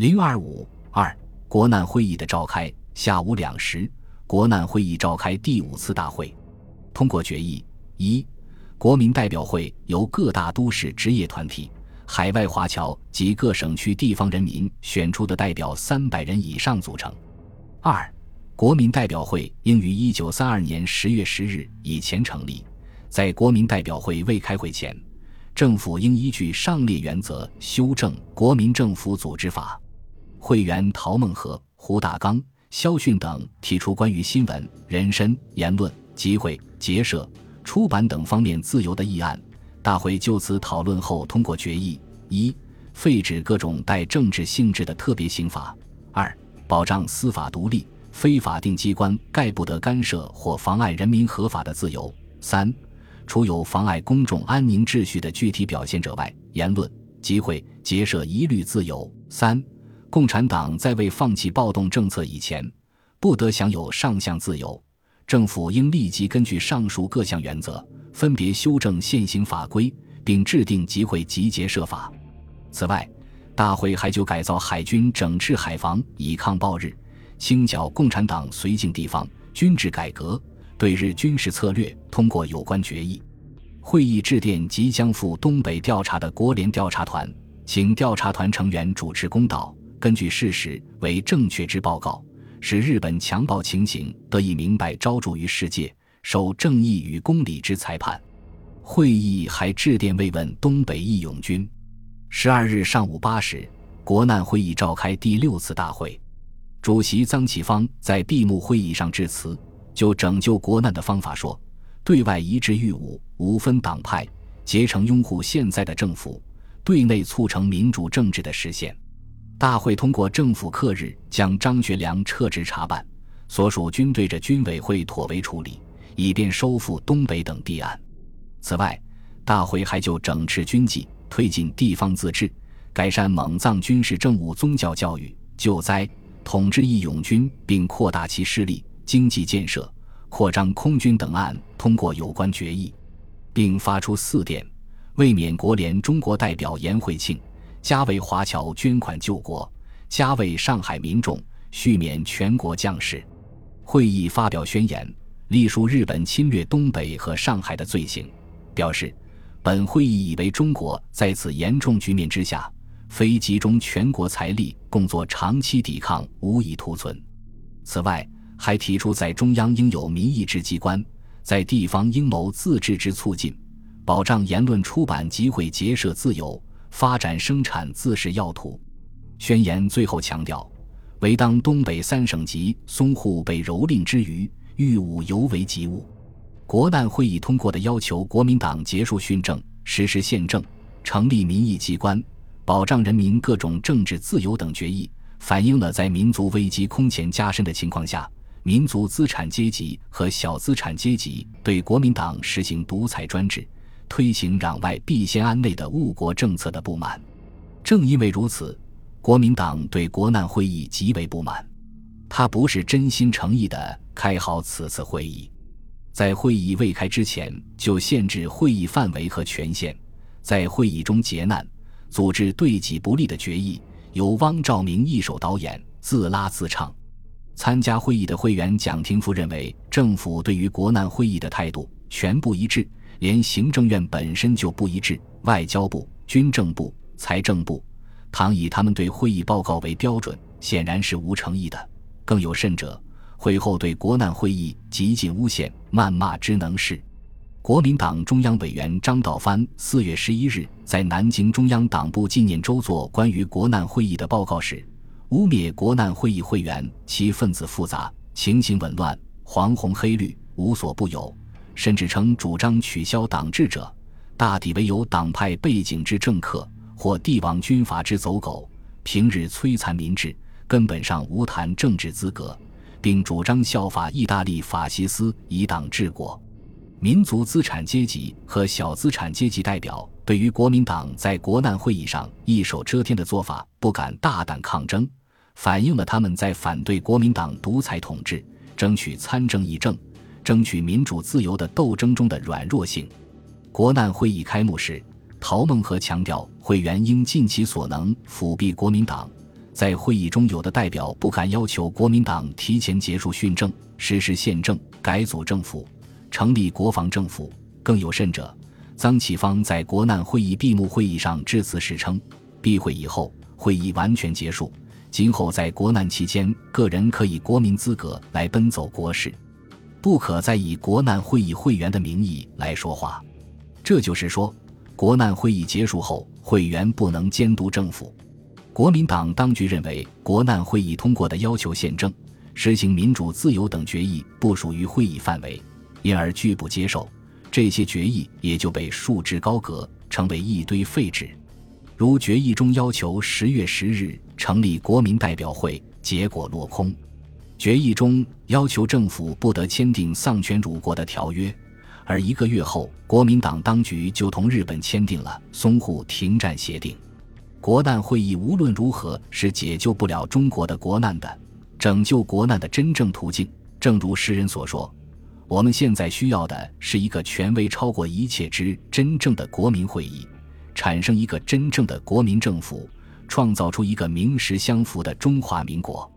零二五二国难会议的召开，下午两时，国难会议召开第五次大会，通过决议：一、国民代表会由各大都市职业团体、海外华侨及各省区地方人民选出的代表三百人以上组成；二、国民代表会应于一九三二年十月十日以前成立，在国民代表会未开会前。政府应依据上列原则修正《国民政府组织法》。会员陶孟和、胡大刚、肖迅等提出关于新闻、人身、言论、集会、结社、出版等方面自由的议案。大会就此讨论后通过决议：一、废止各种带政治性质的特别刑法；二、保障司法独立，非法定机关概不得干涉或妨碍人民合法的自由；三。除有妨碍公众安宁秩序的具体表现者外，言论、集会、结社一律自由。三、共产党在未放弃暴动政策以前，不得享有上项自由。政府应立即根据上述各项原则，分别修正现行法规，并制定集会集结设法。此外，大会还就改造海军、整治海防以抗暴日、清剿共产党绥靖地方、军制改革。对日军事策略通过有关决议，会议致电即将赴东北调查的国联调查团，请调查团成员主持公道，根据事实为正确之报告，使日本强暴情形得以明白昭著于世界，受正义与公理之裁判。会议还致电慰问东北义勇军。十二日上午八时，国难会议召开第六次大会，主席臧启芳在闭幕会议上致辞。就拯救国难的方法说，对外一致御侮，无分党派，结成拥护现在的政府；对内促成民主政治的实现。大会通过政府克日将张学良撤职查办，所属军队着军委会妥为处理，以便收复东北等地案。此外，大会还就整治军纪、推进地方自治、改善蒙藏军事政务、宗教教育、救灾、统治义勇军，并扩大其势力。经济建设、扩张空军等案通过有关决议，并发出四电，为免国联中国代表严惠庆加为华侨捐款救国，加为上海民众续免全国将士。会议发表宣言，隶述日本侵略东北和上海的罪行，表示本会议以为中国在此严重局面之下，非集中全国财力共作长期抵抗，无以图存。此外。还提出，在中央应有民意之机关，在地方应谋自治之促进，保障言论、出版、集会、结社自由，发展生产自是要土。宣言最后强调，唯当东北三省级淞沪被蹂躏之余，欲务犹为急务。国难会议通过的要求国民党结束训政，实施宪政，成立民意机关，保障人民各种政治自由等决议，反映了在民族危机空前加深的情况下。民族资产阶级和小资产阶级对国民党实行独裁专制、推行攘外必先安内的误国政策的不满。正因为如此，国民党对国难会议极为不满。他不是真心诚意的开好此次会议，在会议未开之前就限制会议范围和权限，在会议中劫难，组织对己不利的决议，由汪兆铭一手导演，自拉自唱。参加会议的会员蒋廷福认为，政府对于国难会议的态度全不一致，连行政院本身就不一致。外交部、军政部、财政部，倘以他们对会议报告为标准，显然是无诚意的。更有甚者，会后对国难会议极尽诬陷、谩骂之能事。国民党中央委员张道藩四月十一日在南京中央党部纪念周作关于国难会议的报告时。污蔑国难会议会员，其分子复杂，情形紊乱，黄红黑绿无所不有，甚至称主张取消党制者，大抵为有党派背景之政客或帝王军阀之走狗，平日摧残民智，根本上无谈政治资格，并主张效法意大利法西斯以党治国。民族资产阶级和小资产阶级代表对于国民党在国难会议上一手遮天的做法，不敢大胆抗争。反映了他们在反对国民党独裁统治、争取参政议政、争取民主自由的斗争中的软弱性。国难会议开幕时，陶孟和强调会员应尽其所能辅弼国民党，在会议中，有的代表不敢要求国民党提前结束训政、实施宪政、改组政府、成立国防政府。更有甚者，臧启芳在国难会议闭幕会议上致辞时称：“闭会以后，会议完全结束，今后在国难期间，个人可以国民资格来奔走国事，不可再以国难会议会员的名义来说话。”这就是说，国难会议结束后，会员不能监督政府。国民党当局认为，国难会议通过的要求宪政、实行民主自由等决议不属于会议范围，因而拒不接受。这些决议也就被束之高阁，成为一堆废纸。如决议中要求十月十日成立国民代表会，结果落空；决议中要求政府不得签订丧权辱国的条约，而一个月后，国民党当局就同日本签订了淞沪停战协定。国难会议无论如何是解救不了中国的国难的，拯救国难的真正途径，正如诗人所说。我们现在需要的是一个权威超过一切之真正的国民会议，产生一个真正的国民政府，创造出一个名实相符的中华民国。